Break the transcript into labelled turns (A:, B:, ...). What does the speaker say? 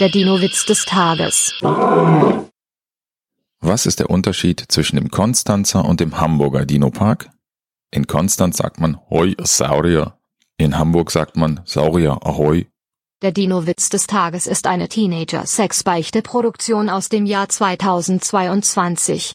A: Der Dino-Witz des Tages.
B: Was ist der Unterschied zwischen dem Konstanzer und dem Hamburger Dino-Park? In Konstanz sagt man Hoi Saurier. In Hamburg sagt man Saurier Ahoi.
A: Der Dino-Witz des Tages ist eine Teenager-Sex-Beichte-Produktion aus dem Jahr 2022.